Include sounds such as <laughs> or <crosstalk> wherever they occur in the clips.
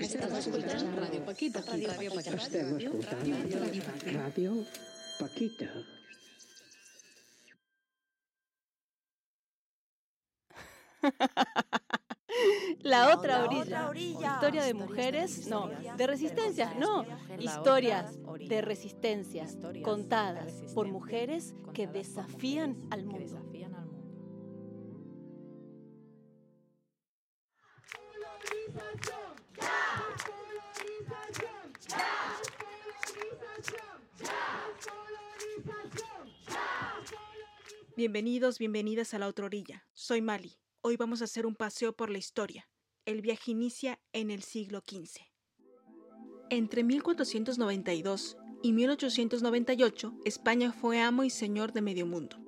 Estàs escoltant Radio Paquita. Radio Paquita. Estem escoltant Ràdio Paquita. La otra orilla. Historia de mujeres, no. De resistencias, no. Historias de resistencias contadas por mujeres que desafían al mundo. Bienvenidos, bienvenidas a la otra orilla. Soy Mali. Hoy vamos a hacer un paseo por la historia. El viaje inicia en el siglo XV. Entre 1492 y 1898, España fue amo y señor de medio mundo.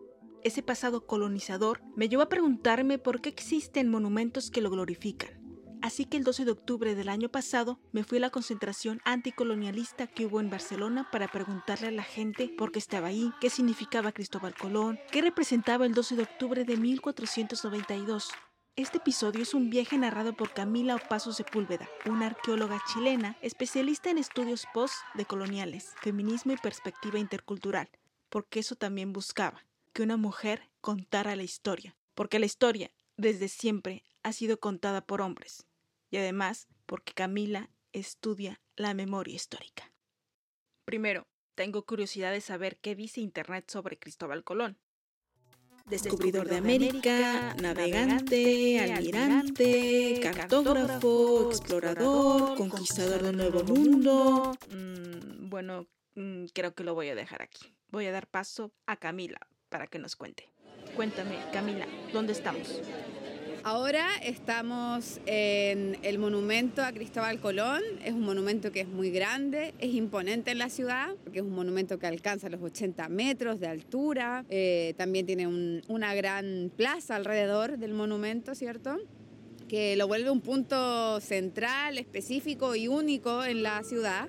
Ese pasado colonizador me llevó a preguntarme por qué existen monumentos que lo glorifican. Así que el 12 de octubre del año pasado me fui a la concentración anticolonialista que hubo en Barcelona para preguntarle a la gente por qué estaba ahí, qué significaba Cristóbal Colón, qué representaba el 12 de octubre de 1492. Este episodio es un viaje narrado por Camila Opaso Sepúlveda, una arqueóloga chilena especialista en estudios post-decoloniales, feminismo y perspectiva intercultural, porque eso también buscaba, que una mujer contara la historia, porque la historia, desde siempre, ha sido contada por hombres, y además porque Camila estudia la memoria histórica. Primero, tengo curiosidad de saber qué dice Internet sobre Cristóbal Colón. Descubridor de América, navegante, almirante, cartógrafo, explorador, conquistador del Nuevo Mundo. Mm, bueno, mm, creo que lo voy a dejar aquí. Voy a dar paso a Camila para que nos cuente. Cuéntame, Camila, ¿dónde estamos? Ahora estamos en el monumento a Cristóbal Colón. Es un monumento que es muy grande, es imponente en la ciudad, porque es un monumento que alcanza los 80 metros de altura. Eh, también tiene una gran plaza alrededor del monumento, ¿cierto? Que lo vuelve un punto central, específico y único en la ciudad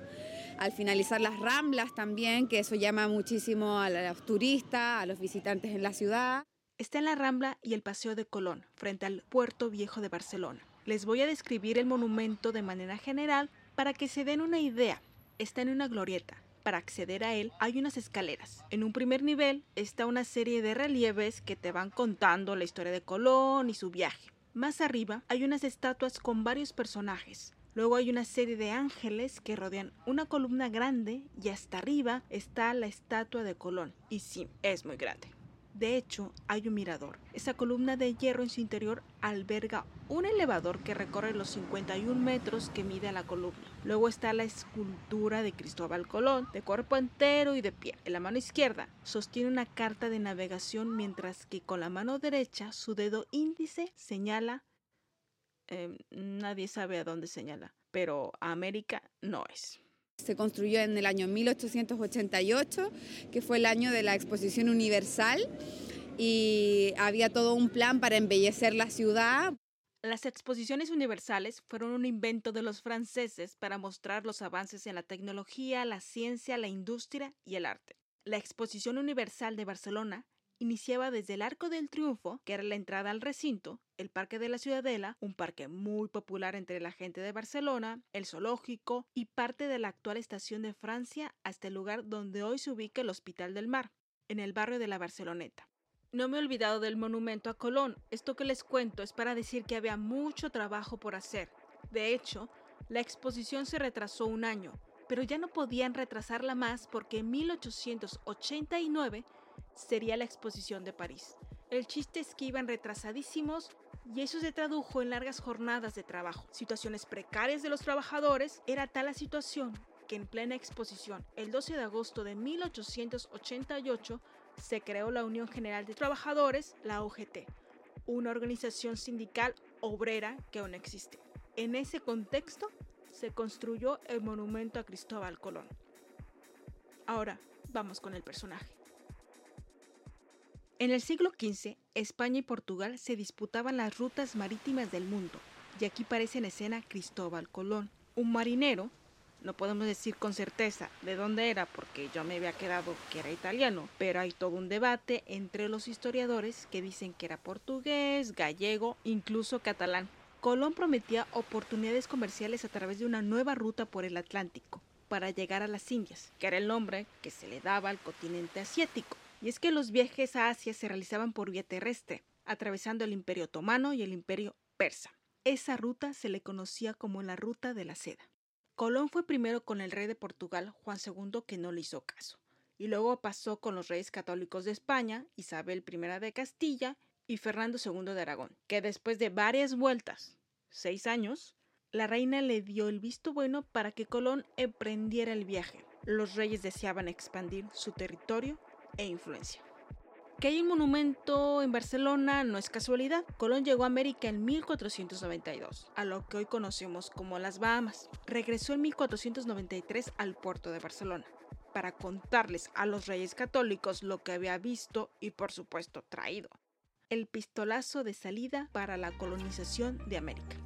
al finalizar las ramblas también, que eso llama muchísimo a los turistas, a los visitantes en la ciudad. Está en la Rambla y el Paseo de Colón, frente al Puerto Viejo de Barcelona. Les voy a describir el monumento de manera general para que se den una idea. Está en una glorieta. Para acceder a él hay unas escaleras. En un primer nivel está una serie de relieves que te van contando la historia de Colón y su viaje. Más arriba hay unas estatuas con varios personajes. Luego hay una serie de ángeles que rodean una columna grande y hasta arriba está la estatua de Colón. Y sí, es muy grande. De hecho, hay un mirador. Esa columna de hierro en su interior alberga un elevador que recorre los 51 metros que mide la columna. Luego está la escultura de Cristóbal Colón, de cuerpo entero y de pie. En la mano izquierda sostiene una carta de navegación mientras que con la mano derecha su dedo índice señala... Eh, nadie sabe a dónde señala, pero América no es. Se construyó en el año 1888, que fue el año de la Exposición Universal, y había todo un plan para embellecer la ciudad. Las exposiciones universales fueron un invento de los franceses para mostrar los avances en la tecnología, la ciencia, la industria y el arte. La Exposición Universal de Barcelona iniciaba desde el Arco del Triunfo, que era la entrada al recinto, el Parque de la Ciudadela, un parque muy popular entre la gente de Barcelona, el zoológico y parte de la actual estación de Francia hasta el lugar donde hoy se ubica el Hospital del Mar, en el barrio de la Barceloneta. No me he olvidado del monumento a Colón. Esto que les cuento es para decir que había mucho trabajo por hacer. De hecho, la exposición se retrasó un año, pero ya no podían retrasarla más porque en 1889 sería la exposición de París. El chiste es que iban retrasadísimos y eso se tradujo en largas jornadas de trabajo. Situaciones precarias de los trabajadores era tal la situación que en plena exposición, el 12 de agosto de 1888, se creó la Unión General de Trabajadores, la OGT, una organización sindical obrera que aún existe. En ese contexto se construyó el monumento a Cristóbal Colón. Ahora, vamos con el personaje. En el siglo XV, España y Portugal se disputaban las rutas marítimas del mundo, y aquí aparece en escena Cristóbal Colón, un marinero, no podemos decir con certeza de dónde era porque yo me había quedado que era italiano, pero hay todo un debate entre los historiadores que dicen que era portugués, gallego, incluso catalán. Colón prometía oportunidades comerciales a través de una nueva ruta por el Atlántico para llegar a las Indias, que era el nombre que se le daba al continente asiático. Y es que los viajes a Asia se realizaban por vía terrestre, atravesando el Imperio Otomano y el Imperio Persa. Esa ruta se le conocía como la Ruta de la Seda. Colón fue primero con el rey de Portugal, Juan II, que no le hizo caso, y luego pasó con los reyes católicos de España, Isabel I de Castilla y Fernando II de Aragón, que después de varias vueltas, seis años, la reina le dio el visto bueno para que Colón emprendiera el viaje. Los reyes deseaban expandir su territorio e influencia. Que hay un monumento en Barcelona no es casualidad. Colón llegó a América en 1492, a lo que hoy conocemos como las Bahamas. Regresó en 1493 al puerto de Barcelona para contarles a los reyes católicos lo que había visto y por supuesto traído. El pistolazo de salida para la colonización de América.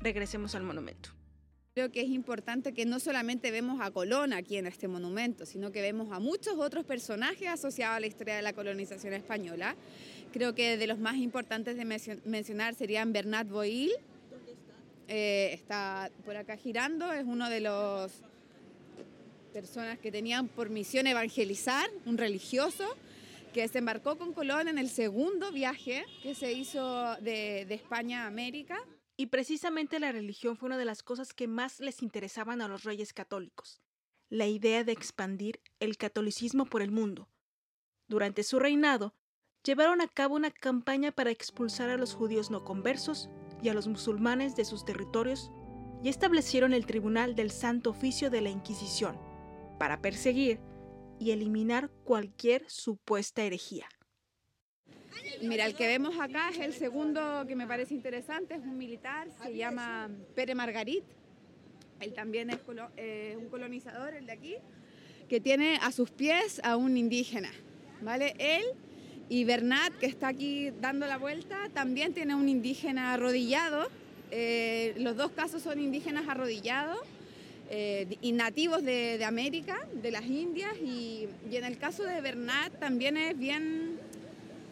Regresemos al monumento. Creo que es importante que no solamente vemos a Colón aquí en este monumento, sino que vemos a muchos otros personajes asociados a la historia de la colonización española. Creo que de los más importantes de mencionar serían Bernat Boil, eh, está por acá girando, es uno de los personas que tenían por misión evangelizar, un religioso que desembarcó con Colón en el segundo viaje que se hizo de, de España a América. Y precisamente la religión fue una de las cosas que más les interesaban a los reyes católicos, la idea de expandir el catolicismo por el mundo. Durante su reinado, llevaron a cabo una campaña para expulsar a los judíos no conversos y a los musulmanes de sus territorios y establecieron el Tribunal del Santo Oficio de la Inquisición para perseguir y eliminar cualquier supuesta herejía. Mira, el que vemos acá es el segundo que me parece interesante, es un militar, se llama Pere Margarit. Él también es eh, un colonizador, el de aquí, que tiene a sus pies a un indígena. ¿vale? Él y Bernat, que está aquí dando la vuelta, también tiene un indígena arrodillado. Eh, los dos casos son indígenas arrodillados eh, y nativos de, América, de las Indias. Y, y en el caso de Bernat también es bien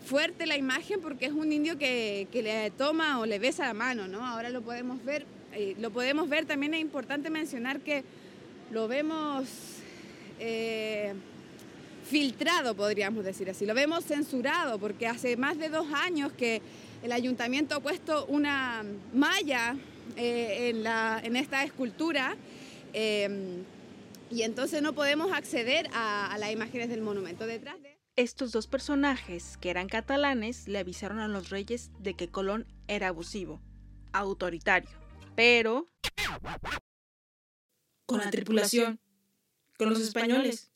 fuerte la imagen porque es un indio que, le toma o le besa la mano, ¿no? Ahora lo podemos ver, eh, lo podemos ver, también es importante mencionar que lo vemos eh, filtrado, podríamos decir así, lo vemos censurado porque hace más de dos años que el ayuntamiento ha puesto una malla eh, en, esta escultura y entonces no podemos acceder a, las imágenes del monumento. Detrás de estos dos personajes, que eran catalanes, le avisaron a los reyes de que Colón era abusivo, autoritario, pero... Con la tripulación, con los españoles.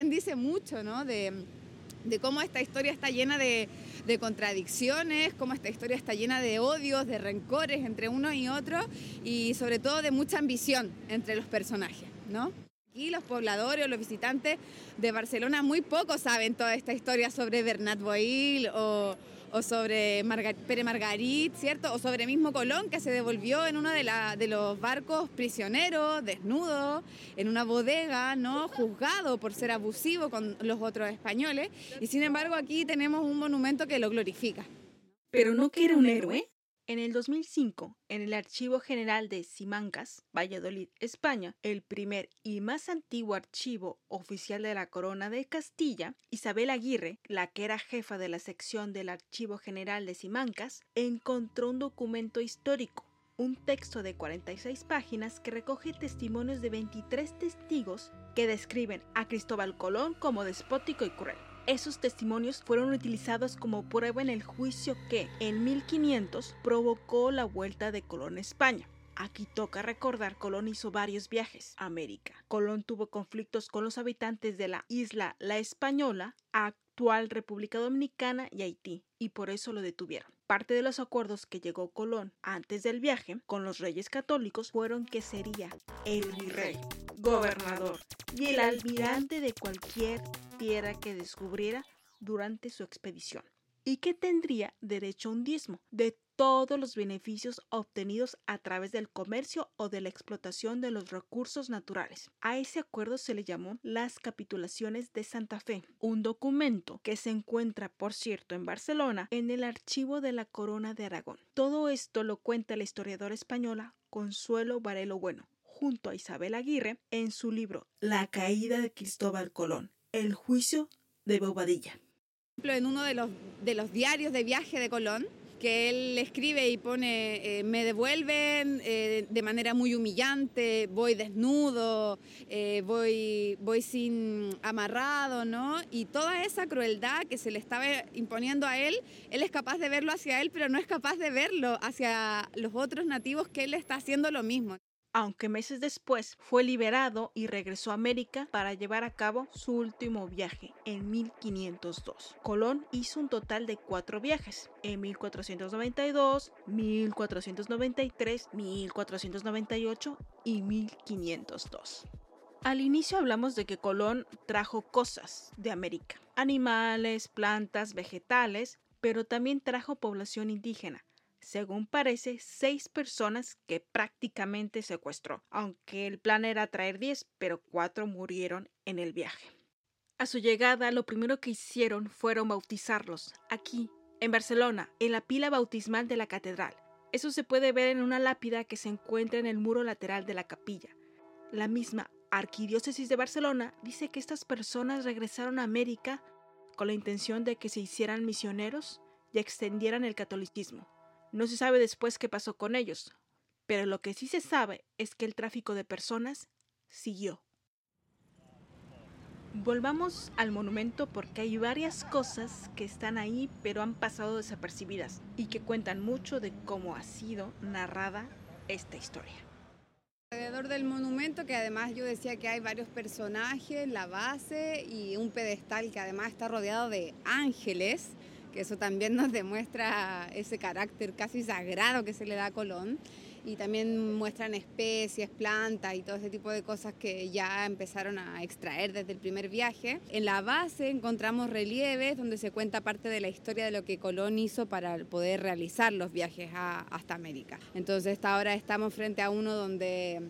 Dice mucho, ¿no? De, cómo esta historia está llena de, de, contradicciones, cómo esta historia está llena de odios, de rencores entre uno y otro y sobre todo de mucha ambición entre los personajes, ¿no? Aquí los pobladores o los visitantes de Barcelona muy poco saben toda esta historia sobre Bernat Boil o, sobre Pere Margarit, ¿cierto? O sobre mismo Colón que se devolvió en uno de, de los barcos prisioneros, desnudo, en una bodega, ¿no? Juzgado por ser abusivo con los otros españoles. Y sin embargo aquí tenemos un monumento que lo glorifica. Pero no que era un héroe. En el 2005, en el Archivo General de Simancas, Valladolid, España, el primer y más antiguo archivo oficial de la Corona de Castilla, Isabel Aguirre, la que era jefa de la sección del Archivo General de Simancas, encontró un documento histórico, un texto de 46 páginas que recoge testimonios de 23 testigos que describen a Cristóbal Colón como despótico y cruel. Esos testimonios fueron utilizados como prueba en el juicio que, en 1500, provocó la vuelta de Colón a España. Aquí toca recordar, Colón hizo varios viajes a América. Colón tuvo conflictos con los habitantes de la isla La Española, actual República Dominicana y Haití, y por eso lo detuvieron. Parte de los acuerdos que llegó Colón antes del viaje con los reyes católicos fueron que sería el virrey, gobernador y el almirante de cualquier tierra que descubriera durante su expedición. y que tendría derecho a un diezmo de todos los beneficios obtenidos a través del comercio o de la explotación de los recursos naturales. A ese acuerdo se le llamó las capitulaciones de Santa Fe, un documento que se encuentra, por cierto, en Barcelona, en el archivo de la Corona de Aragón. Todo esto lo cuenta la historiadora española Consuelo Varelo Bueno, junto a Isabel Aguirre, en su libro La caída de Cristóbal Colón, el juicio de Bobadilla. En uno de los, diarios de viaje de Colón, que él escribe y pone, eh, me devuelven eh, de manera muy humillante, voy desnudo, eh, voy sin amarrado, ¿no? Y toda esa crueldad que se le estaba imponiendo a él, él es capaz de verlo hacia él, pero no es capaz de verlo hacia los otros nativos que él está haciendo lo mismo aunque meses después fue liberado y regresó a América para llevar a cabo su último viaje en 1502. Colón hizo un total de cuatro viajes, en 1492, 1493, 1498 y 1502. Al inicio hablamos de que Colón trajo cosas de América, animales, plantas, vegetales, pero también trajo población indígena, según parece, seis personas que prácticamente secuestró, aunque el plan era traer diez, pero cuatro murieron en el viaje. A su llegada, lo primero que hicieron fueron bautizarlos, aquí, en Barcelona, en la pila bautismal de la catedral. Eso se puede ver en una lápida que se encuentra en el muro lateral de la capilla. La misma Arquidiócesis de Barcelona dice que estas personas regresaron a América con la intención de que se hicieran misioneros y extendieran el catolicismo. No se sabe después qué pasó con ellos, pero lo que sí se sabe es que el tráfico de personas siguió. Volvamos al monumento porque hay varias cosas que están ahí pero han pasado desapercibidas y que cuentan mucho de cómo ha sido narrada esta historia. Alrededor del monumento, que además yo decía que hay varios personajes, la base y un pedestal que además está rodeado de ángeles, que eso también nos demuestra ese carácter casi sagrado que se le da a Colón. Y también muestran especies, plantas y todo ese tipo de cosas que ya empezaron a extraer desde el primer viaje. En la base encontramos relieves donde se cuenta parte de la historia de lo que Colón hizo para poder realizar los viajes hasta América. Entonces ahora estamos frente a uno donde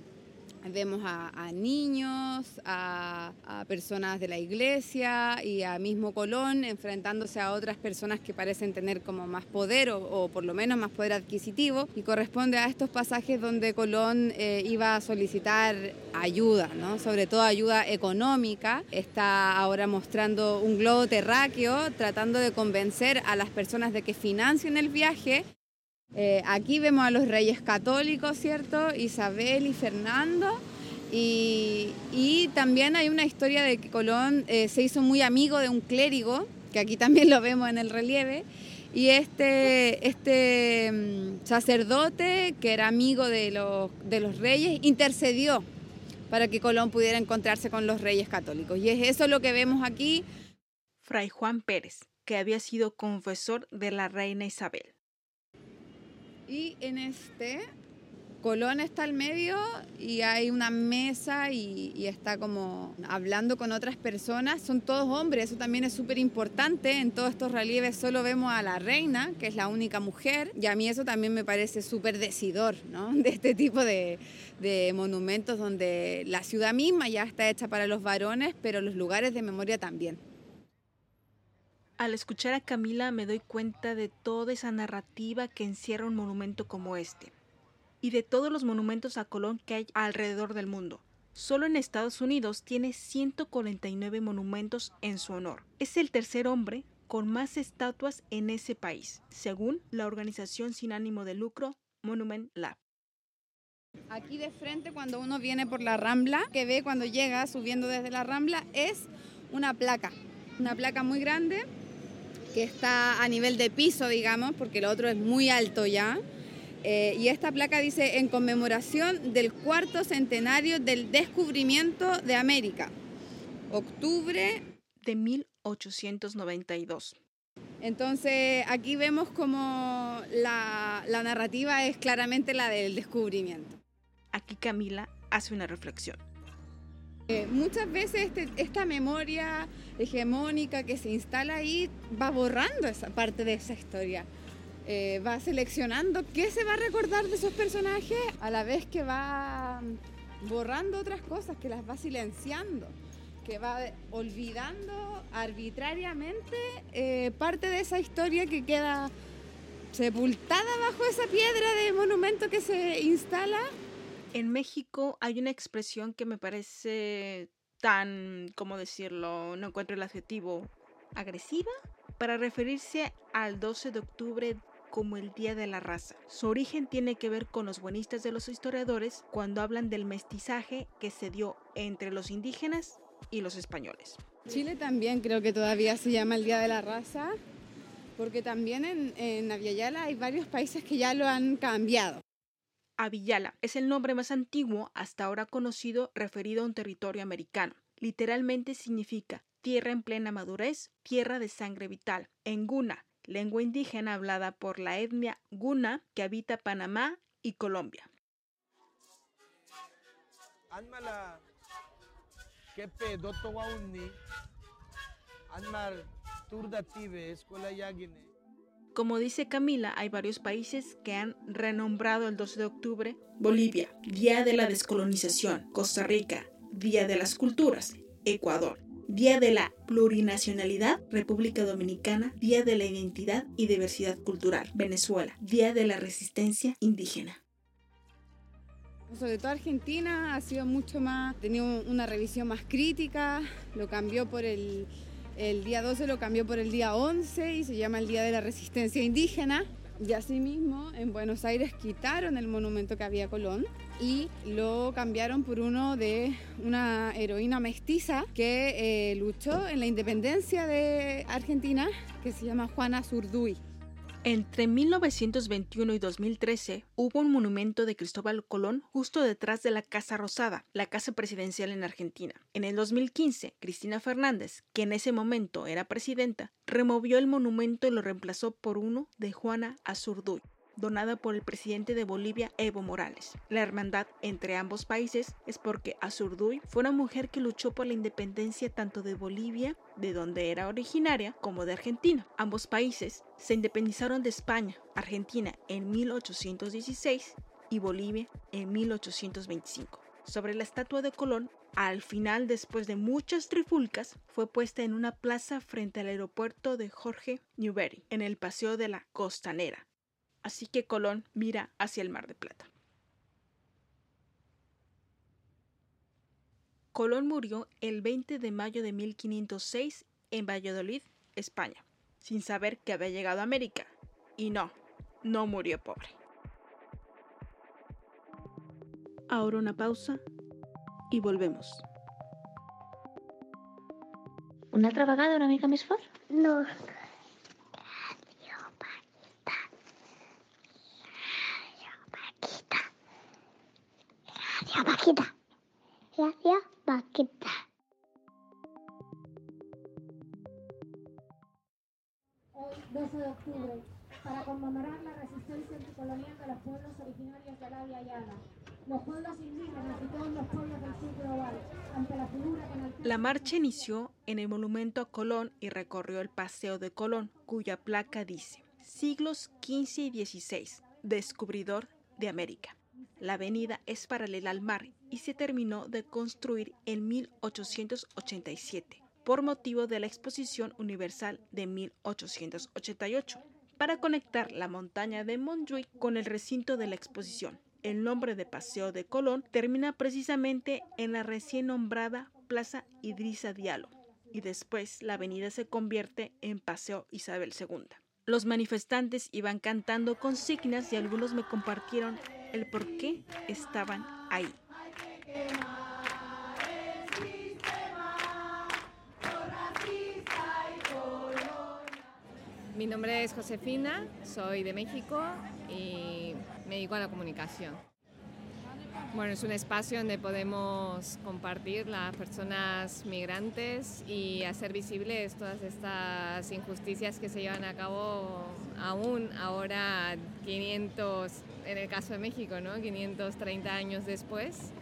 Vemos a, niños, a, personas de la iglesia y a mismo Colón enfrentándose a otras personas que parecen tener como más poder o, por lo menos más poder adquisitivo y corresponde a estos pasajes donde Colón eh, iba a solicitar ayuda, ¿no? sobre todo ayuda económica. Está ahora mostrando un globo terráqueo tratando de convencer a las personas de que financien el viaje eh, aquí vemos a los reyes católicos, ¿cierto? Isabel y Fernando. Y, también hay una historia de que Colón eh, se hizo muy amigo de un clérigo, que aquí también lo vemos en el relieve. Y este, este mm, sacerdote, que era amigo de los, de los reyes, intercedió para que Colón pudiera encontrarse con los reyes católicos. Y es eso lo que vemos aquí. Fray Juan Pérez, que había sido confesor de la reina Isabel. Y en este, Colón está al medio y hay una mesa y, está como hablando con otras personas. Son todos hombres, eso también es súper importante. En todos estos relieves solo vemos a la reina, que es la única mujer. Y a mí eso también me parece súper decidor, ¿no? <laughs> De este tipo de, de monumentos donde la ciudad misma ya está hecha para los varones, pero los lugares de memoria también. Al escuchar a Camila me doy cuenta de toda esa narrativa que encierra un monumento como este, y de todos los monumentos a Colón que hay alrededor del mundo. Solo en Estados Unidos tiene 149 monumentos en su honor. Es el tercer hombre con más estatuas en ese país, según la organización sin ánimo de lucro Monument Lab. Aquí de frente, cuando uno viene por la rambla, que ve cuando llega subiendo desde la rambla, es una placa, una placa muy grande que está a nivel de piso, digamos, porque el otro es muy alto ya. Eh, y esta placa dice en conmemoración del cuarto centenario del descubrimiento de América, octubre de 1892. Entonces aquí vemos como la, la narrativa es claramente la del descubrimiento. Aquí Camila hace una reflexión. Eh, muchas veces este, esta memoria hegemónica que se instala ahí va borrando esa parte de esa historia. Eh, va seleccionando qué se va a recordar de esos personajes a la vez que va borrando otras cosas, que las va silenciando, que va olvidando arbitrariamente eh, parte de esa historia que queda sepultada bajo esa piedra de monumento que se instala. En México hay una expresión que me parece tan, ¿cómo decirlo? No encuentro el adjetivo agresiva para referirse al 12 de octubre como el Día de la Raza. Su origen tiene que ver con los buenistas de los historiadores cuando hablan del mestizaje que se dio entre los indígenas y los españoles. Chile también creo que todavía se llama el Día de la Raza, porque también en, en hay varios países que ya lo han cambiado. Avillala es el nombre más antiguo hasta ahora conocido referido a un territorio americano. Literalmente significa tierra en plena madurez, tierra de sangre vital. En Guna, lengua indígena hablada por la etnia Guna que habita Panamá y Colombia. Como dice Camila, hay varios países que han renombrado el 12 de octubre. Bolivia, Día de la Descolonización, Costa Rica, Día de las Culturas, Ecuador, Día de la Plurinacionalidad, República Dominicana, Día de la Identidad y Diversidad Cultural, Venezuela, Día de la Resistencia Indígena. Sobre todo Argentina ha sido mucho más, tenía una revisión más crítica, lo cambió por el el día 12 lo cambió por el día 11 y se llama el Día de la Resistencia Indígena. Y asimismo, en Buenos Aires quitaron el monumento que había Colón y lo cambiaron por uno de una heroína mestiza que eh, luchó en la independencia de Argentina, que se llama Juana Zurduy. Entre 1921 y 2013 hubo un monumento de Cristóbal Colón justo detrás de la Casa Rosada, la casa presidencial en Argentina. En el 2015, Cristina Fernández, que en ese momento era presidenta, removió el monumento y lo reemplazó por uno de Juana Azurduy donada por el presidente de Bolivia, Evo Morales. La hermandad entre ambos países es porque Azurduy fue una mujer que luchó por la independencia tanto de Bolivia, de donde era originaria, como de Argentina. Ambos países se independizaron de España, Argentina en 1816 y Bolivia en 1825. Sobre la estatua de Colón, al final, después de muchas trifulcas, fue puesta en una plaza frente al aeropuerto de Jorge Newbery, en el Paseo de la Costanera, así que Colón mira hacia el Mar de Plata. Colón murió el 20 de mayo de 1506 en Valladolid, España, sin saber que había llegado a América. Y no, no murió pobre. Ahora una pausa y volvemos. Una altra vegada una mica més fort? No. Paquita. Gracias, Paquita. Hoy, 12 de octubre, para conmemorar la resistencia anticolonial de los pueblos originarios de la Yala, los pueblos indígenas y todos los pueblos del sur global, ante la figura que La marcha inició en el monumento a Colón y recorrió el Paseo de Colón, cuya placa dice, siglos XV y XVI, descubridor de América. La avenida es paralela al mar y se terminó de construir en 1887 por motivo de la Exposición Universal de 1888 para conectar la montaña de Montjuic con el recinto de la exposición. El nombre de Paseo de Colón termina precisamente en la recién nombrada Plaza Idrisa Diallo y después la avenida se convierte en Paseo Isabel II. Los manifestantes iban cantando consignas y algunos me compartieron el por qué estaban ahí. Mi nombre es Josefina, soy de México y me dedico a la comunicación. Bueno, es un espacio donde podemos compartir las personas migrantes y hacer visibles todas estas injusticias que se llevan a cabo aún ahora 500, en el caso de México, ¿no? 530 años después,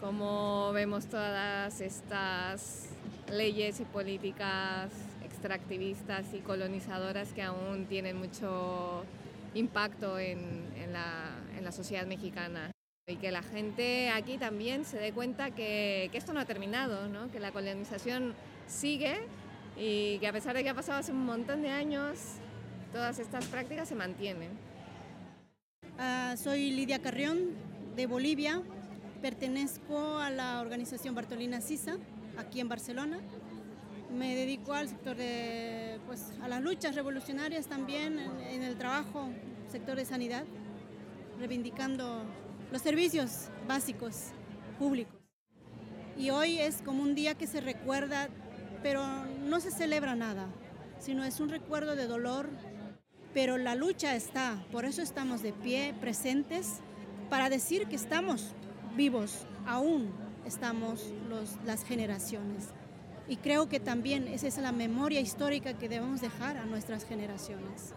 cómo vemos todas estas leyes y políticas extractivistas y colonizadoras que aún tienen mucho impacto en, la, en la, sociedad mexicana. Y que la gente aquí también se dé cuenta que, que esto no ha terminado, ¿no? que la colonización sigue y que a pesar de que ha pasado hace un montón de años, todas estas prácticas se mantienen. Uh, soy Lidia Carrión de Bolivia, pertenezco a la organización Bartolina Sisa aquí en Barcelona. Me dedico al sector de, pues, a las luchas revolucionarias también en, en el trabajo, sector de sanidad, reivindicando los servicios básicos públicos. Y hoy es como un día que se recuerda, pero no se celebra nada, sino es un recuerdo de dolor, pero la lucha está, por eso estamos de pie, presentes, para decir que estamos vivos, aún estamos las generaciones. Y creo que también esa es la memoria histórica que debemos dejar a nuestras generaciones.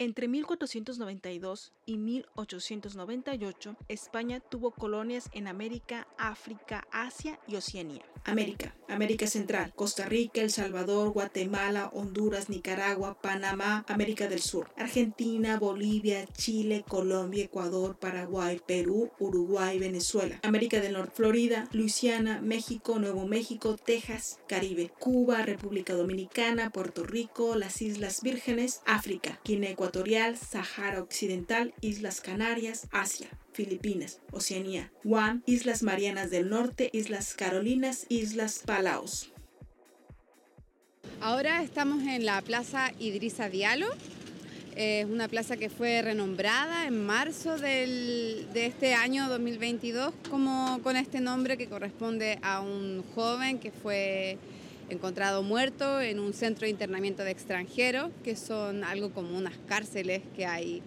Entre 1492 y 1898, España tuvo colonias en América, África, Asia y Oceanía. América, América Central, Costa Rica, El Salvador, Guatemala, Honduras, Nicaragua, Panamá, América del Sur, Argentina, Bolivia, Chile, Colombia, Ecuador, Paraguay, Perú, Uruguay, Venezuela. América del Norte, Florida, Luisiana, México, Nuevo México, Texas, Caribe, Cuba, República Dominicana, Puerto Rico, las Islas Vírgenes, África, Guinea Ecuatorial, Sahara Occidental, Islas Canarias, Asia. Filipinas, Oceanía, Guam, Islas Marianas del Norte, Islas Carolinas, Islas Palaos. Ahora estamos en la Plaza Idrisa Diallo. Es una plaza que fue renombrada en marzo de este año 2022 como con este nombre que corresponde a un joven que fue encontrado muerto en un centro de internamiento de extranjeros, que son algo como unas cárceles que hay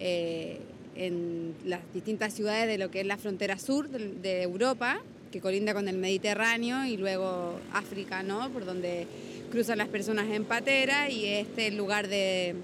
eh, en las distintas ciudades de lo que es la frontera sur de, Europa, que colinda con el Mediterráneo, y luego África, ¿no? Por donde cruzan las personas en patera y este lugar de,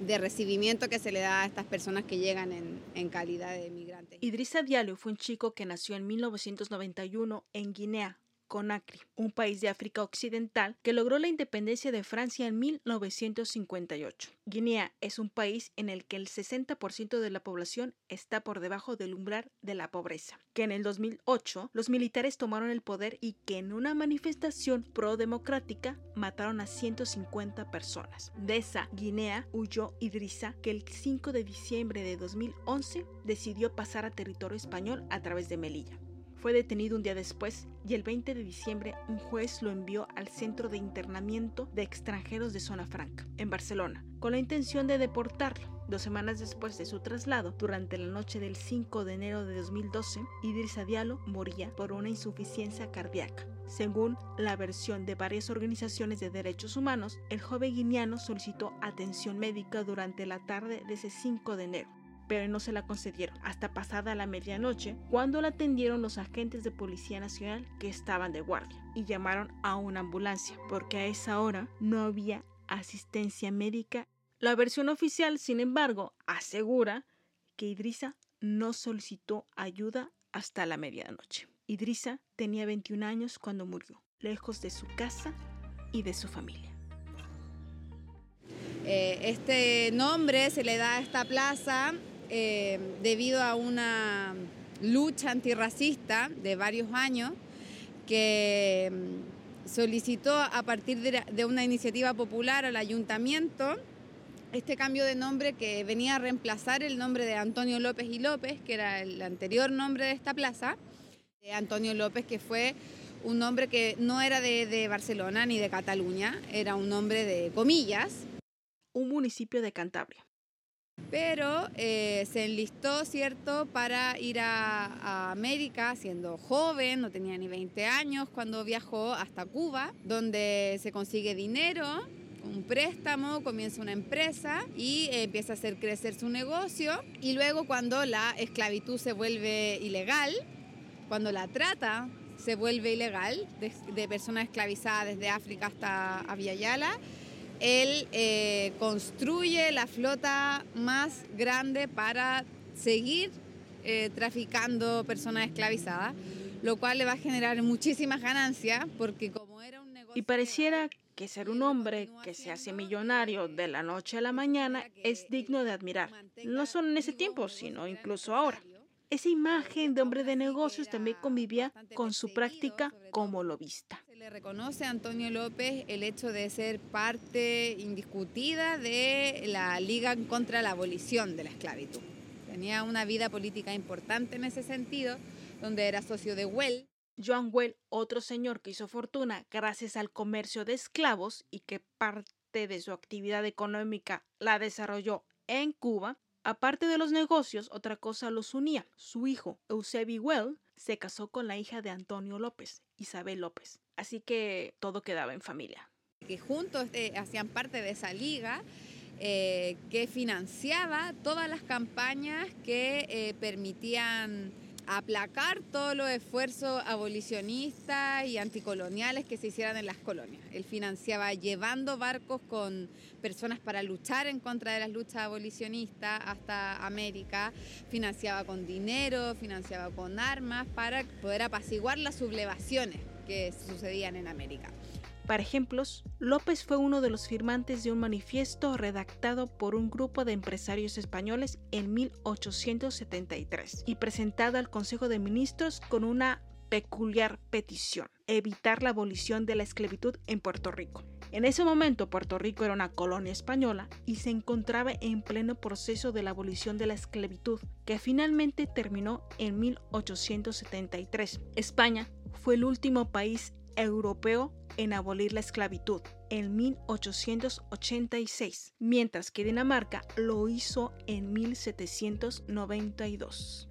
de recibimiento que se le da a estas personas que llegan en, en calidad de migrantes. Idrissa Diallo fue un chico que nació en 1991 en Guinea, Conakry, un país de África Occidental que logró la independencia de Francia en 1958. Guinea es un país en el que el 60% de la población está por debajo del umbral de la pobreza, que en el 2008 los militares tomaron el poder y que en una manifestación pro-democrática mataron a 150 personas. De esa Guinea huyó Idrissa, que el 5 de diciembre de 2011 decidió pasar a territorio español a través de Melilla. Fue detenido un día después y el 20 de diciembre un juez lo envió al Centro de Internamiento de Extranjeros de Zona Franca, en Barcelona, con la intención de deportarlo. Dos semanas después de su traslado, durante la noche del 5 de enero de 2012, Idrissa Diallo moría por una insuficiencia cardíaca. Según la versión de varias organizaciones de derechos humanos, el joven guineano solicitó atención médica durante la tarde de ese 5 de enero pero no se la concedieron hasta pasada la medianoche cuando la atendieron los agentes de Policía Nacional que estaban de guardia y llamaron a una ambulancia porque a esa hora no había asistencia médica. La versión oficial, sin embargo, asegura que Idrisa no solicitó ayuda hasta la medianoche. Idrisa tenía 21 años cuando murió, lejos de su casa y de su familia. Eh, este nombre se le da a esta plaza eh, debido a una lucha antirracista de varios años que mm, solicitó a partir de, una iniciativa popular al ayuntamiento este cambio de nombre que venía a reemplazar el nombre de Antonio López y López, que era el anterior nombre de esta plaza. De Antonio López, que fue un nombre que no era de, de Barcelona ni de Cataluña, era un nombre de comillas. Un municipio de Cantabria pero eh, se enlistó, ¿cierto?, para ir a, América siendo joven, no tenía ni 20 años, cuando viajó hasta Cuba, donde se consigue dinero, un préstamo, comienza una empresa y empieza a hacer crecer su negocio. Y luego cuando la esclavitud se vuelve ilegal, cuando la trata se vuelve ilegal, de, de personas esclavizadas desde África hasta Aviala, él eh, construye la flota más grande para seguir eh, traficando personas esclavizadas, lo cual le va a generar muchísimas ganancias porque como era un negocio... Y pareciera que ser un hombre que se hace millonario de la noche a la mañana es digno de admirar, no solo en ese tiempo, sino incluso ahora. Esa imagen de hombre de negocios también convivía con su práctica como lobista. Reconoce a Antonio López el hecho de ser parte indiscutida de la Liga contra la abolición de la esclavitud. Tenía una vida política importante en ese sentido, donde era socio de Well. Joan Well, otro señor que hizo fortuna gracias al comercio de esclavos y que parte de su actividad económica la desarrolló en Cuba, Aparte de los negocios, otra cosa los unía. Su hijo, Eusebio Well, se casó con la hija de Antonio López, Isabel López. Así que todo quedaba en familia. Que juntos eh, hacían parte de esa liga eh, que financiaba todas las campañas que eh, permitían aplacar todos los esfuerzos abolicionistas y anticoloniales que se hicieran en las colonias. Él financiaba llevando barcos con personas para luchar en contra de las luchas abolicionistas hasta América, financiaba con dinero, financiaba con armas para poder apaciguar las sublevaciones que sucedían en América. Para ejemplos, López fue uno de los firmantes de un manifiesto redactado por un grupo de empresarios españoles en 1873 y presentado al Consejo de Ministros con una peculiar petición, evitar la abolición de la esclavitud en Puerto Rico. En ese momento Puerto Rico era una colonia española y se encontraba en pleno proceso de la abolición de la esclavitud, que finalmente terminó en 1873. España fue el último país europeo en abolir la esclavitud en 1886, mientras que Dinamarca lo hizo en 1792.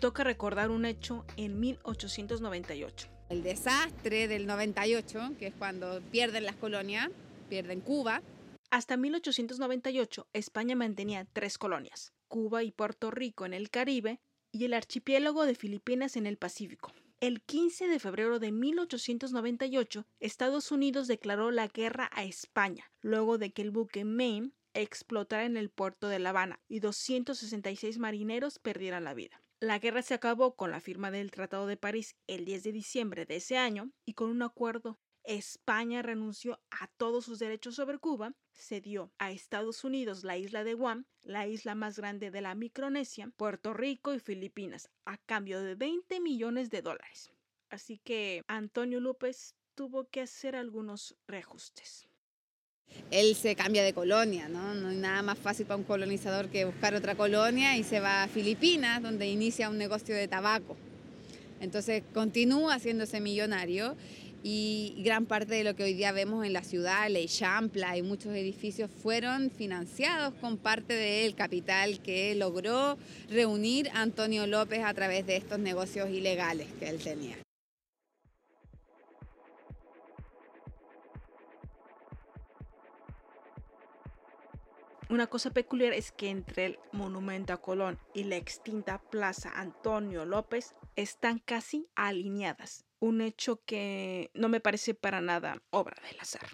Toca recordar un hecho en 1898. El desastre del 98, que es cuando pierden las colonias, pierden Cuba. Hasta 1898, España mantenía tres colonias, Cuba y Puerto Rico en el Caribe y el archipiélago de Filipinas en el Pacífico. El 15 de febrero de 1898, Estados Unidos declaró la guerra a España, luego de que el buque Maine explotara en el puerto de La Habana y 266 marineros perdieran la vida. La guerra se acabó con la firma del Tratado de París el 10 de diciembre de ese año y con un acuerdo España renunció a todos sus derechos sobre Cuba, cedió a Estados Unidos la isla de Guam, la isla más grande de la Micronesia, Puerto Rico y Filipinas, a cambio de 20 millones de dólares. Así que Antonio López tuvo que hacer algunos reajustes. Él se cambia de colonia, ¿no? No hay nada más fácil para un colonizador que buscar otra colonia y se va a Filipinas, donde inicia un negocio de tabaco. Entonces continúa haciéndose millonario y gran parte de lo que hoy día vemos en la ciudad, Ley Champla y muchos edificios fueron financiados con parte del capital que logró reunir Antonio López a través de estos negocios ilegales que él tenía. Una cosa peculiar es que entre el monumento a Colón y la extinta Plaza Antonio López están casi alineadas, un hecho que no me parece para nada obra del azar.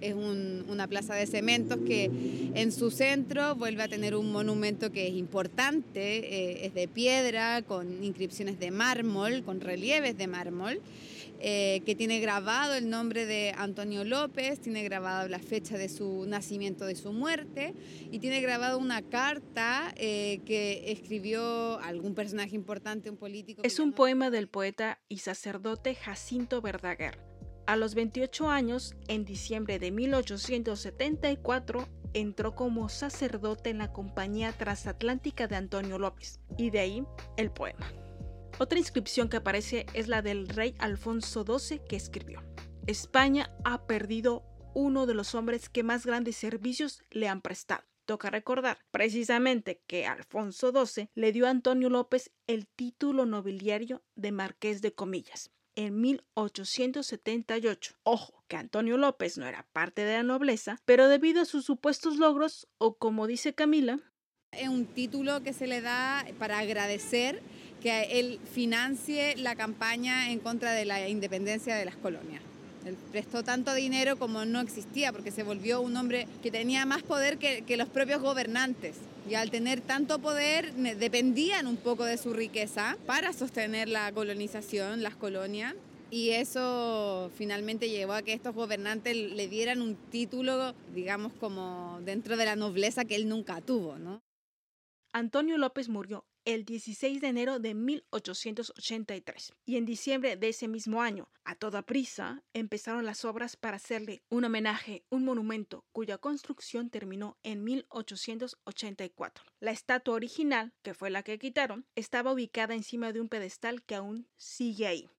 Es una plaza de cementos que en su centro vuelve a tener un monumento que es importante, eh, es de piedra, con inscripciones de mármol, con relieves de mármol. Eh, que tiene grabado el nombre de Antonio López, tiene grabado la fecha de su nacimiento, de su muerte, y tiene grabado una carta eh, que escribió algún personaje importante, un político. Es un poema del poeta y sacerdote Jacinto Verdaguer. A los 28 años, en diciembre de 1874, entró como sacerdote en la Compañía Transatlántica de Antonio López, y de ahí el poema. Otra inscripción que aparece es la del rey Alfonso XII que escribió. España ha perdido uno de los hombres que más grandes servicios le han prestado. Toca recordar precisamente que Alfonso XII le dio a Antonio López el título nobiliario de Marqués de Comillas en 1878. Ojo, que Antonio López no era parte de la nobleza, pero debido a sus supuestos logros, o como dice Camila, es un título que se le da para agradecer que él financie la campaña en contra de la independencia de las colonias. Él prestó tanto dinero como no existía, porque se volvió un hombre que tenía más poder que, los propios gobernantes. Y al tener tanto poder, dependían un poco de su riqueza para sostener la colonización, las colonias. Y eso finalmente llevó a que estos gobernantes le dieran un título, digamos, como dentro de la nobleza que él nunca tuvo. Antonio López murió el 16 de enero de 1883 y en diciembre de ese mismo año, a toda prisa, empezaron las obras para hacerle un homenaje, un monumento cuya construcción terminó en 1884. La estatua original, que fue la que quitaron, estaba ubicada encima de un pedestal que aún sigue ahí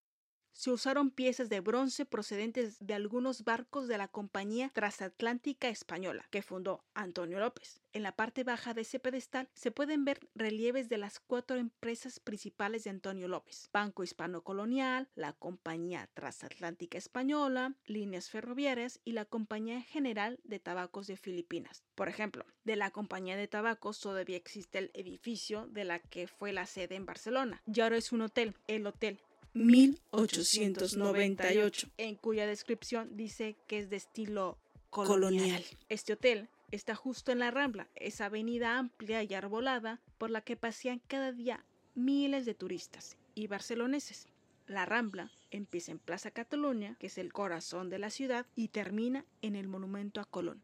se usaron piezas de bronce procedentes de algunos barcos de la Compañía Transatlántica Española, que fundó Antonio López. En la parte baja de ese pedestal se pueden ver relieves de las cuatro empresas principales de Antonio López: Banco Hispano Colonial, la Compañía Transatlántica Española, Líneas Ferroviarias y la Compañía General de Tabacos de Filipinas. Por ejemplo, de la Compañía de Tabacos todavía existe el edificio de la que fue la sede en Barcelona. Y ahora es un hotel, el Hotel 1898, en cuya descripción dice que es de estilo colonial. Este hotel está justo en la Rambla, esa avenida amplia y arbolada por la que pasean cada día miles de turistas y barceloneses. La Rambla empieza en Plaza Cataluña, que es el corazón de la ciudad, y termina en el monumento a Colón.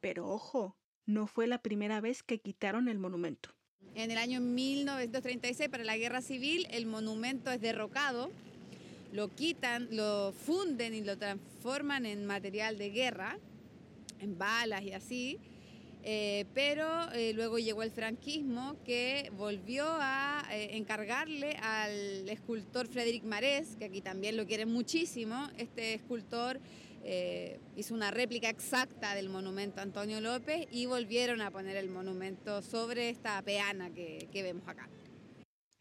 Pero ojo, no fue la primera vez que quitaron el monumento. En el año 1936, para la guerra civil, el monumento es derrocado, lo quitan, lo funden y lo transforman en material de guerra, en balas y así. Eh, pero eh, luego llegó el franquismo que volvió a eh, encargarle al escultor Frédéric Marés, que aquí también lo quieren muchísimo. Este escultor eh, hizo una réplica exacta del monumento Antonio López y volvieron a poner el monumento sobre esta peana que, que vemos acá.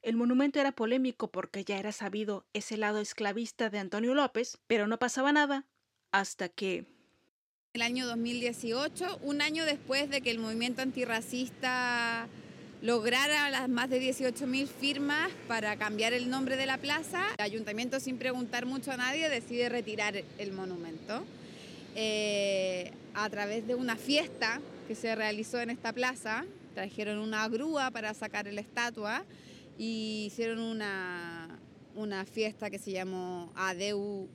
El monumento era polémico porque ya era sabido ese lado esclavista de Antonio López, pero no pasaba nada hasta que... El año 2018, un año después de que el movimiento antirracista lograra las más de 18.000 firmas para cambiar el nombre de la plaza. El ayuntamiento, sin preguntar mucho a nadie, decide retirar el monumento. Eh, a través de una fiesta que se realizó en esta plaza, trajeron una grúa para sacar la estatua y hicieron una, una fiesta que se llamó Adeu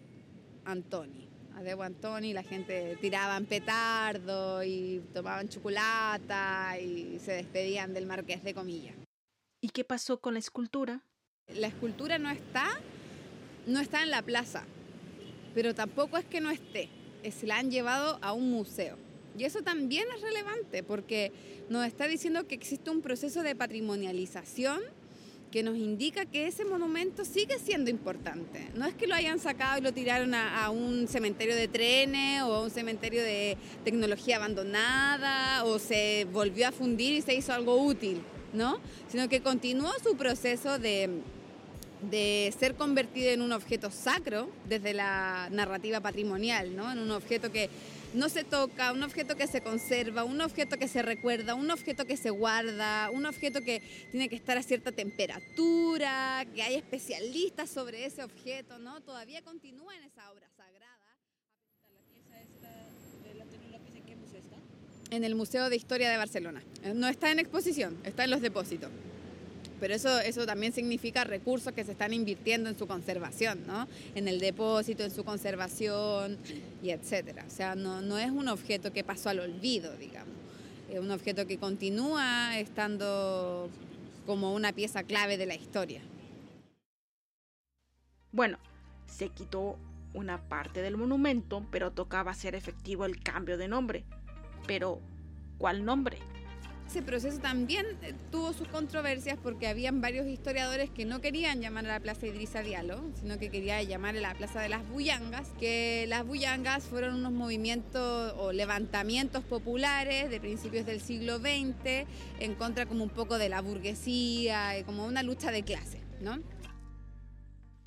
Antoni a Debo Antoni, la gente tiraban petardo y tomaban chocolate y se despedían del marqués de Comilla. ¿Y qué pasó con la escultura? La escultura no está, no está en la plaza, pero tampoco es que no esté, se la han llevado a un museo. Y eso también es relevante porque nos está diciendo que existe un proceso de patrimonialización que nos indica que ese monumento sigue siendo importante. No es que lo hayan sacado y lo tiraron a, un cementerio de trenes o a un cementerio de tecnología abandonada o se volvió a fundir y se hizo algo útil, ¿no? Sino que continuó su proceso de, de ser convertido en un objeto sacro desde la narrativa patrimonial, ¿no? En un objeto que no se toca, un objeto que se conserva, un objeto que se recuerda, un objeto que se guarda, un objeto que tiene que estar a cierta temperatura, que hay especialistas sobre ese objeto, ¿no? Todavía continúa en esa obra sagrada. ¿La pieza de López en qué museo está? En el Museo de Historia de Barcelona. No está en exposición, está en los depósitos pero eso, eso también significa recursos que se están invirtiendo en su conservación, ¿no? En el depósito, en su conservación y etcétera. O sea, no, no es un objeto que pasó al olvido, digamos. Es un objeto que continúa estando como una pieza clave de la historia. Bueno, se quitó una parte del monumento, pero tocaba hacer efectivo el cambio de nombre. Pero, ¿cuál nombre? Ese proceso también eh, tuvo sus controversias porque habían varios historiadores que no querían llamar a la Plaza Idrisa Diallo, sino que querían llamar a la Plaza de las Bullangas, que las Bullangas fueron unos movimientos o levantamientos populares de principios del siglo XX en contra como un poco de la burguesía, como una lucha de clase, ¿no?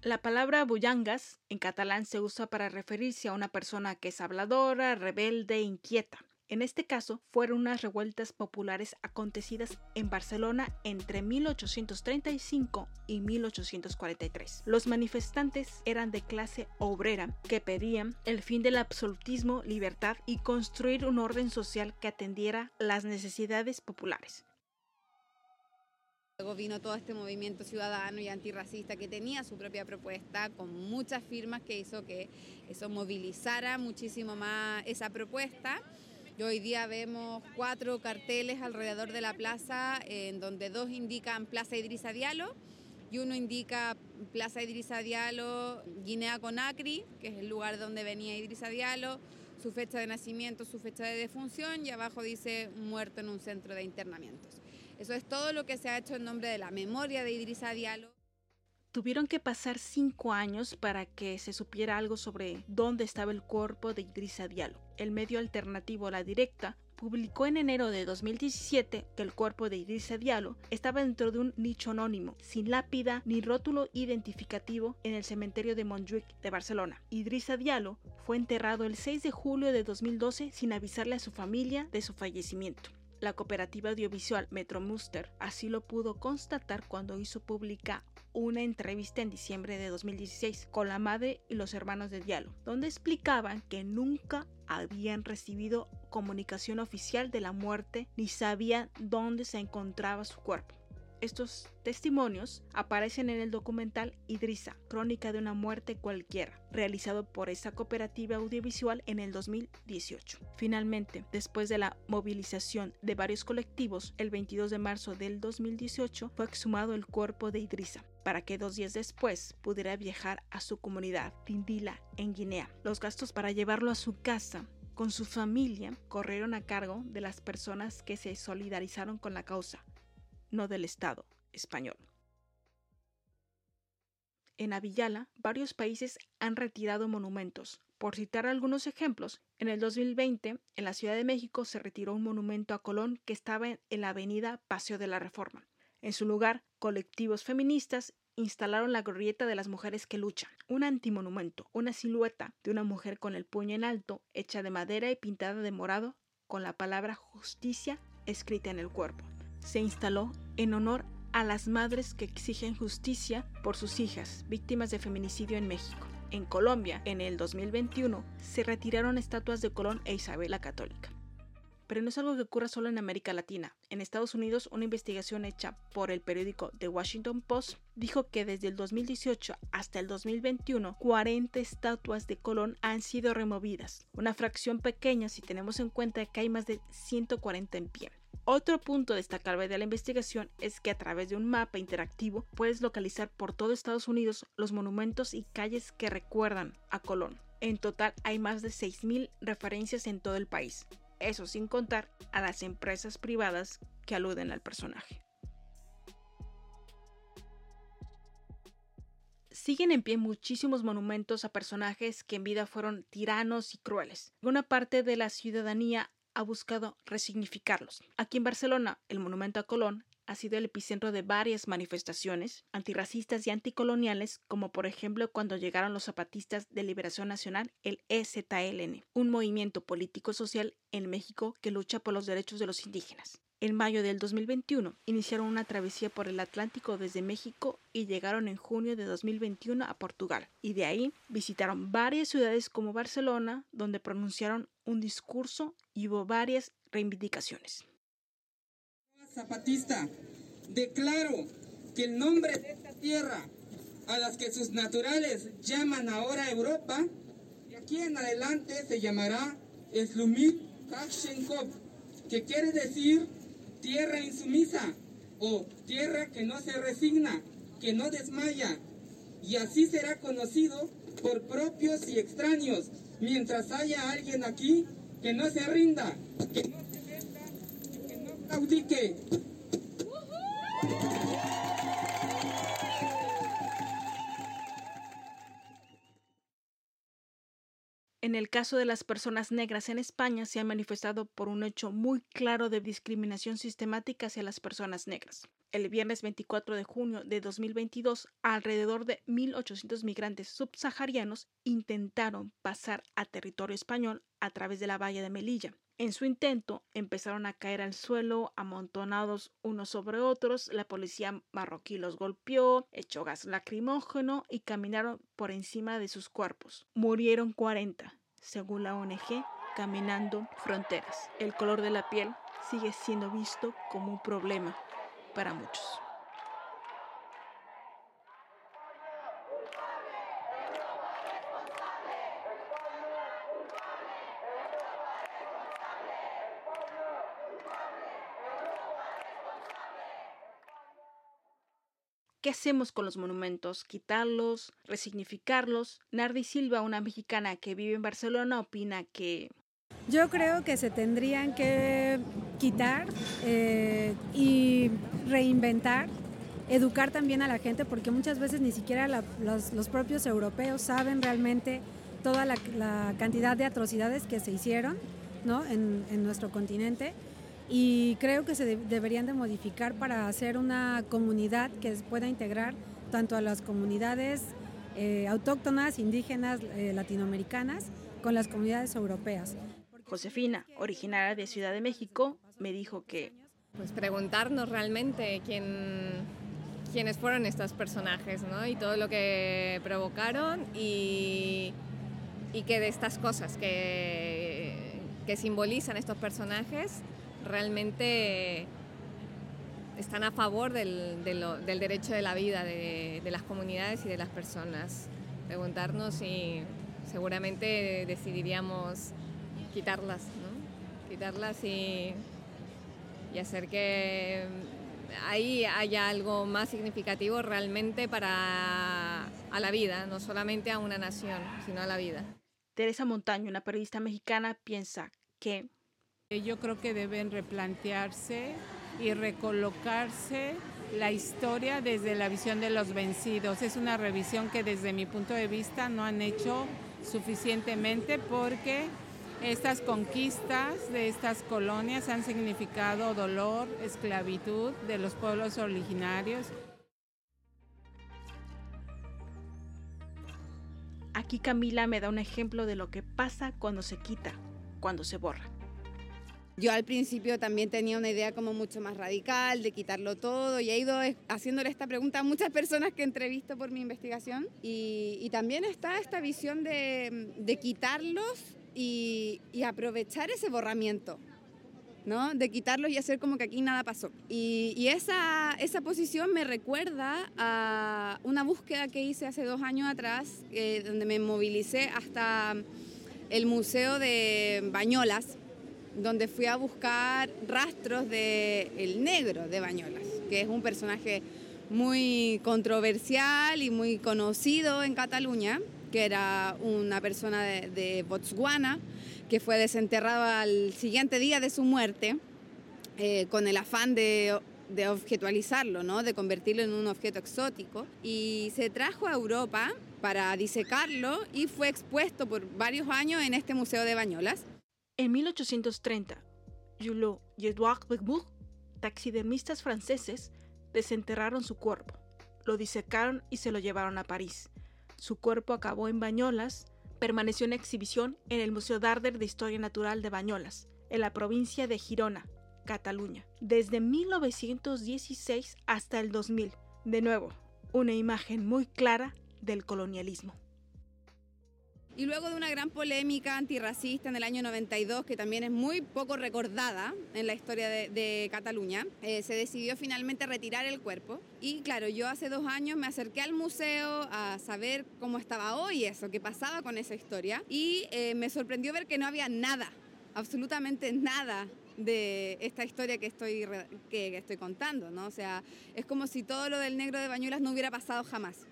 La palabra bullangas en catalán se usa para referirse a una persona que es habladora, rebelde, inquieta. En este caso, fueron unas revueltas populares acontecidas en Barcelona entre 1835 y 1843. Los manifestantes eran de clase obrera que pedían el fin del absolutismo, libertad y construir un orden social que atendiera las necesidades populares. Luego vino todo este movimiento ciudadano y antirracista que tenía su propia propuesta con muchas firmas que hizo que eso movilizara muchísimo más esa propuesta. Hoy día vemos cuatro carteles alrededor de la plaza en donde dos indican Plaza Idrisa Diallo y uno indica Plaza Idrisa Diallo, Guinea Conakry, que es el lugar donde venía Idrisa Diallo, su fecha de nacimiento, su fecha de defunción y abajo dice muerto en un centro de internamientos. Eso es todo lo que se ha hecho en nombre de la memoria de Idrisa Diallo. Tuvieron que pasar cinco años para que se supiera algo sobre dónde estaba el cuerpo de Idrisa Diallo. El medio alternativo La Directa publicó en enero de 2017 que el cuerpo de Idrissa Diallo estaba dentro de un nicho anónimo, sin lápida ni rótulo identificativo en el cementerio de Montjuic de Barcelona. Idrissa Diallo fue enterrado el 6 de julio de 2012 sin avisarle a su familia de su fallecimiento. La cooperativa audiovisual Metromuster así lo pudo constatar cuando hizo pública una entrevista en diciembre de 2016 con la madre y los hermanos de Diallo, donde explicaban que nunca habían recibido comunicación oficial de la muerte ni sabían dónde se encontraba su cuerpo. Estos testimonios aparecen en el documental Idrisa, Crónica de una muerte cualquiera, realizado por esta cooperativa audiovisual en el 2018. Finalmente, después de la movilización de varios colectivos, el 22 de marzo del 2018 fue exhumado el cuerpo de Idrisa, para que dos días después pudiera viajar a su comunidad, Tindila, en Guinea. Los gastos para llevarlo a su casa con su familia corrieron a cargo de las personas que se solidarizaron con la causa, no del Estado español. En Avillala, varios países han retirado monumentos. Por citar algunos ejemplos, en el 2020, en la Ciudad de México se retiró un monumento a Colón que estaba en la avenida Paseo de la Reforma. En su lugar, colectivos feministas instalaron la glorieta de las mujeres que luchan, un antimonumento, una silueta de una mujer con el puño en alto, hecha de madera y pintada de morado, con la palabra justicia escrita en el cuerpo. Se instaló en honor a las madres que exigen justicia por sus hijas, víctimas de feminicidio en México. En Colombia, en el 2021, se retiraron estatuas de Colón e Isabel la Católica pero no es algo que ocurra solo en América Latina. En Estados Unidos, una investigación hecha por el periódico The Washington Post dijo que desde el 2018 hasta el 2021, 40 estatuas de Colón han sido removidas, una fracción pequeña si tenemos en cuenta que hay más de 140 en pie. Otro punto destacable de la investigación es que a través de un mapa interactivo puedes localizar por todo Estados Unidos los monumentos y calles que recuerdan a Colón. En total hay más de 6.000 referencias en todo el país. Eso sin contar a las empresas privadas que aluden al personaje. Siguen en pie muchísimos monumentos a personajes que en vida fueron tiranos y crueles. Una parte de la ciudadanía ha buscado resignificarlos. Aquí en Barcelona, el monumento a Colón ha sido el epicentro de varias manifestaciones antirracistas y anticoloniales, como por ejemplo cuando llegaron los zapatistas de Liberación Nacional, el EZLN, un movimiento político-social en México que lucha por los derechos de los indígenas. En mayo del 2021 iniciaron una travesía por el Atlántico desde México y llegaron en junio de 2021 a Portugal. Y de ahí visitaron varias ciudades como Barcelona, donde pronunciaron un discurso y hubo varias reivindicaciones zapatista, declaro que el nombre de esta tierra, a las que sus naturales llaman ahora Europa, de aquí en adelante se llamará Slumit Kachenkov, que quiere decir tierra insumisa o tierra que no se resigna, que no desmaya, y así será conocido por propios y extraños, mientras haya alguien aquí que no se rinda, que no en el caso de las personas negras en España se ha manifestado por un hecho muy claro de discriminación sistemática hacia las personas negras. El viernes 24 de junio de 2022, alrededor de 1.800 migrantes subsaharianos intentaron pasar a territorio español a través de la valla de Melilla. En su intento empezaron a caer al suelo amontonados unos sobre otros, la policía marroquí los golpeó, echó gas lacrimógeno y caminaron por encima de sus cuerpos. Murieron 40, según la ONG, caminando fronteras. El color de la piel sigue siendo visto como un problema para muchos. ¿Qué hacemos con los monumentos? ¿Quitarlos? ¿Resignificarlos? Nardi Silva, una mexicana que vive en Barcelona, opina que... Yo creo que se tendrían que quitar eh, y reinventar, educar también a la gente, porque muchas veces ni siquiera los, propios europeos saben realmente toda la, cantidad de atrocidades que se hicieron ¿no? en nuestro continente y creo que se de, deberían de modificar para hacer una comunidad que pueda integrar tanto a las comunidades eh, autóctonas, indígenas, eh, latinoamericanas, con las comunidades europeas. Josefina, originaria de Ciudad de México, me dijo que... Pues preguntarnos realmente quién, quiénes fueron estos personajes, ¿no? Y todo lo que provocaron y, y que de estas cosas que, que simbolizan estos personajes realmente están a favor del, de lo, del derecho de la vida de, de, las comunidades y de las personas. Preguntarnos y seguramente decidiríamos quitarlas, ¿no? quitarlas y, y hacer que ahí haya algo más significativo realmente para a la vida, no solamente a una nación, sino a la vida. Teresa Montaño, una periodista mexicana, piensa que yo creo que deben replantearse y recolocarse la historia desde la visión de los vencidos. Es una revisión que desde mi punto de vista no han hecho suficientemente porque estas conquistas de estas colonias han significado dolor, esclavitud de los pueblos originarios. Aquí Camila me da un ejemplo de lo que pasa cuando se quita, cuando se borra. Yo al principio también tenía una idea como mucho más radical de quitarlo todo y he ido haciéndole esta pregunta a muchas personas que entrevisto por mi investigación y, también está esta visión de, quitarlos y, aprovechar ese borramiento. ¿no? De quitarlos y hacer como que aquí nada pasó. Y, y esa, esa, posición me recuerda a una búsqueda que hice hace dos años atrás, eh, donde me movilicé hasta el Museo de Bañolas, donde fui a buscar rastros de El Negro de Bañolas, que es un personaje muy controversial y muy conocido en Cataluña, que era una persona de, de Botswana, que fue desenterrado al siguiente día de su muerte, eh, con el afán de, de objetualizarlo, ¿no? de convertirlo en un objeto exótico, y se trajo a Europa para disecarlo y fue expuesto por varios años en este Museo de Bañolas. En 1830, Julot y Edouard Begbourg, taxidermistas franceses, desenterraron su cuerpo, lo disecaron y se lo llevaron a París. Su cuerpo acabó en Bañolas, permaneció en exhibición en el Museo d'Arder de Historia Natural de Bañolas, en la provincia de Girona, Cataluña, desde 1916 hasta el 2000. De nuevo, una imagen muy clara del colonialismo. Y luego de una gran polémica antirracista en el año 92, que también es muy poco recordada en la historia de, de Cataluña, eh, se decidió finalmente retirar el cuerpo. Y claro, yo hace dos años me acerqué al museo a saber cómo estaba hoy eso, qué pasaba con esa historia. Y eh, me sorprendió ver que no había nada, absolutamente nada de esta historia que estoy, que, que estoy contando, ¿no? O sea, es como si todo lo del negro de Bañuelas no hubiera pasado jamás.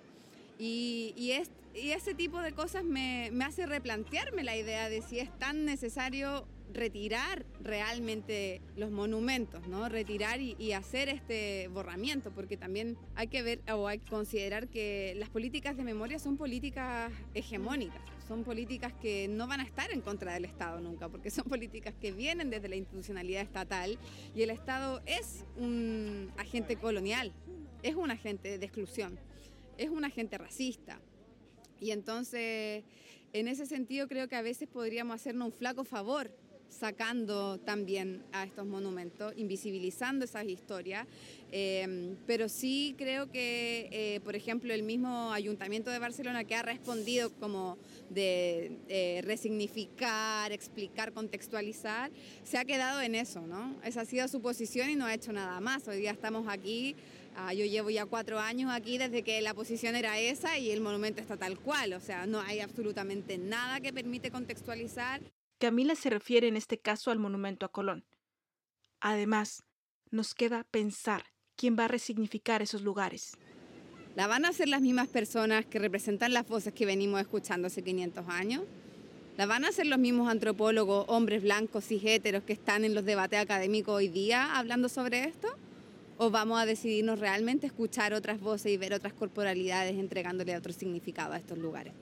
Y, y, es, y, ese tipo de cosas me, me, hace replantearme la idea de si es tan necesario retirar realmente los monumentos, ¿no? Retirar y, y, hacer este borramiento, porque también hay que ver o hay que considerar que las políticas de memoria son políticas hegemónicas, son políticas que no van a estar en contra del Estado nunca, porque son políticas que vienen desde la institucionalidad estatal y el Estado es un agente colonial, es un agente de exclusión es un agente racista. Y entonces, en ese sentido, creo que a veces podríamos hacernos un flaco favor sacando también a estos monumentos, invisibilizando esas historias, eh, pero sí creo que, eh, por ejemplo, el mismo Ayuntamiento de Barcelona que ha respondido como de eh, resignificar, explicar, contextualizar, se ha quedado en eso, ¿no? Esa ha sido su posición y no ha hecho nada más. Hoy día estamos aquí Uh, yo llevo ya cuatro años aquí desde que la posición era esa y el monumento está tal cual, o sea, no hay absolutamente nada que permite contextualizar. Camila se refiere en este caso al monumento a Colón. Además, nos queda pensar quién va a resignificar esos lugares. ¿La van a hacer las mismas personas que representan las voces que venimos escuchando hace 500 años? ¿La van a hacer los mismos antropólogos, hombres blancos y heteros que están en los debates académicos hoy día hablando sobre esto? ¿O vamos a decidirnos realmente escuchar otras voces y ver otras corporalidades entregándole otro significado a estos lugares?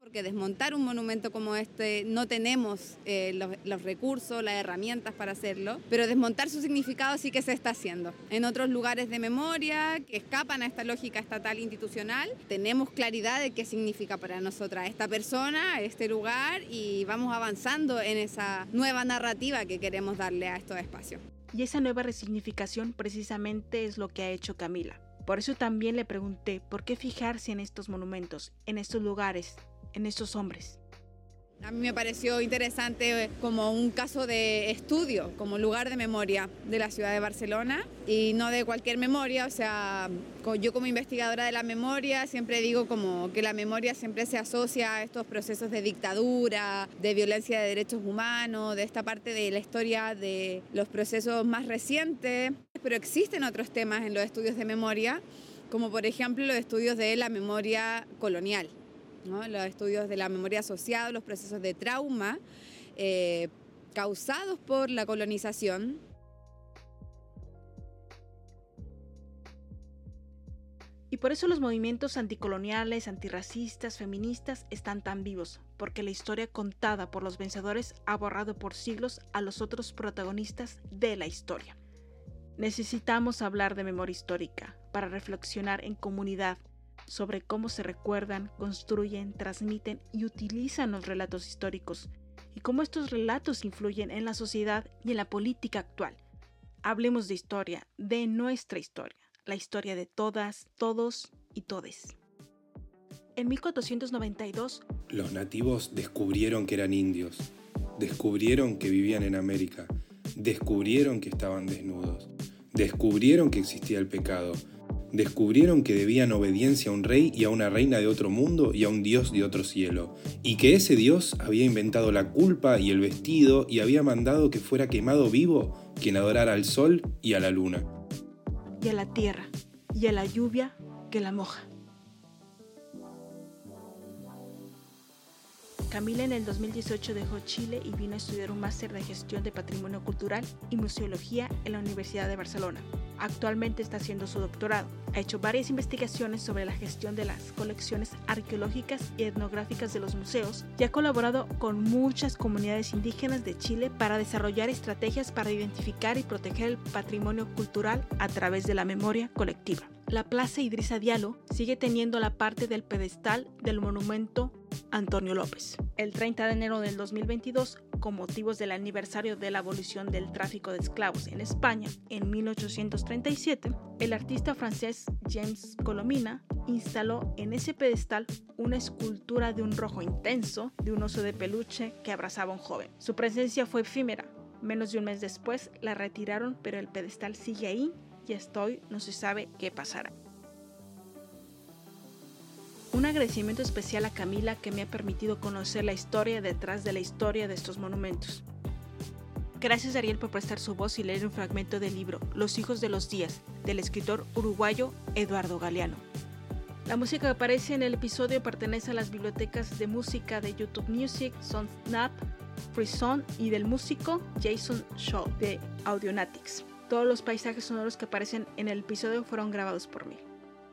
Porque desmontar un monumento como este no tenemos eh, los, los, recursos, las herramientas para hacerlo, pero desmontar su significado sí que se está haciendo. En otros lugares de memoria que escapan a esta lógica estatal institucional, tenemos claridad de qué significa para nosotras esta persona, este lugar y vamos avanzando en esa nueva narrativa que queremos darle a estos espacios. Y esa nueva resignificación precisamente es lo que ha hecho Camila. Por eso también le pregunté por qué fijarse en estos monumentos, en estos lugares, en estos hombres. A mí me pareció interesante como un caso de estudio, como lugar de memoria de la ciudad de Barcelona y no de cualquier memoria, o sea, yo como investigadora de la memoria siempre digo como que la memoria siempre se asocia a estos procesos de dictadura, de violencia de derechos humanos, de esta parte de la historia de los procesos más recientes, pero existen otros temas en los estudios de memoria, como por ejemplo los estudios de la memoria colonial los estudios de la memoria asociada, los procesos de trauma eh, causados por la colonización. Y por eso los movimientos anticoloniales, antirracistas, feministas están tan vivos, porque la historia contada por los vencedores ha borrado por siglos a los otros protagonistas de la historia. Necesitamos hablar de memoria histórica para reflexionar en comunidad sobre cómo se recuerdan, construyen, transmiten y utilizan los relatos históricos y cómo estos relatos influyen en la sociedad y en la política actual. Hablemos de historia, de nuestra historia, la historia de todas, todos y todes. En 1492, los nativos descubrieron que eran indios, descubrieron que vivían en América, descubrieron que estaban desnudos, descubrieron que existía el pecado, descubrieron que debían obediencia a un rey y a una reina de otro mundo y a un dios de otro cielo, y que ese dios había inventado la culpa y el vestido y había mandado que fuera quemado vivo quien adorara al sol y a la luna. Y a la tierra, y a la lluvia que la moja. Camila en el 2018 dejó Chile y vino a estudiar un máster de gestión de patrimonio cultural y museología en la Universidad de Barcelona. Actualmente está haciendo su doctorado. Ha hecho varias investigaciones sobre la gestión de las colecciones arqueológicas y etnográficas de los museos y ha colaborado con muchas comunidades indígenas de Chile para desarrollar estrategias para identificar y proteger el patrimonio cultural a través de la memoria colectiva. La Plaza Idrisa Diallo sigue teniendo la parte del pedestal del monumento Antonio López. El 30 de enero del 2022, con motivos del aniversario de la abolición del tráfico de esclavos en España en 1837, el artista francés James Colomina instaló en ese pedestal una escultura de un rojo intenso de un oso de peluche que abrazaba a un joven. Su presencia fue efímera. Menos de un mes después la retiraron, pero el pedestal sigue ahí y hasta hoy no se sabe qué pasará. Un agradecimiento especial a Camila que me ha permitido conocer la historia detrás de la historia de estos monumentos. Gracias Ariel por prestar su voz y leer un fragmento del libro Los hijos de los días del escritor uruguayo Eduardo Galeano. La música que aparece en el episodio pertenece a las bibliotecas de música de YouTube Music, SoundSnap, FreeSound y del músico Jason Shaw de Audionatics. Todos los paisajes sonoros que aparecen en el episodio fueron grabados por mí.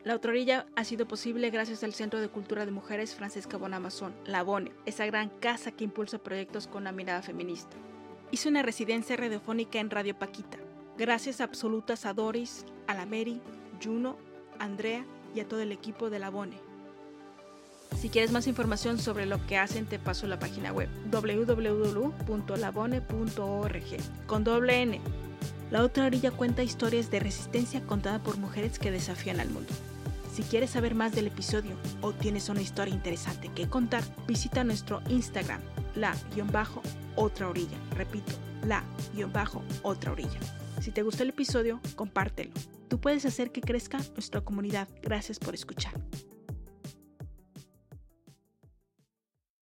La Autorilla ha sido posible gracias al Centro de Cultura de Mujeres Francesca Bonamazón, La Bone, esa gran casa que impulsa proyectos con una mirada feminista. Hice una residencia radiofónica en Radio Paquita. Gracias absolutas a Doris, a la Mary, Juno, Andrea y a todo el equipo de La Bone. Si quieres más información sobre lo que hacen, te paso la página web www.labone.org con doble N. La otra orilla cuenta historias de resistencia contada por mujeres que desafían al mundo. Si quieres saber más del episodio o tienes una historia interesante que contar, visita nuestro Instagram, la-otra orilla. Repito, la-otra orilla. Si te gustó el episodio, compártelo. Tú puedes hacer que crezca nuestra comunidad. Gracias por escuchar.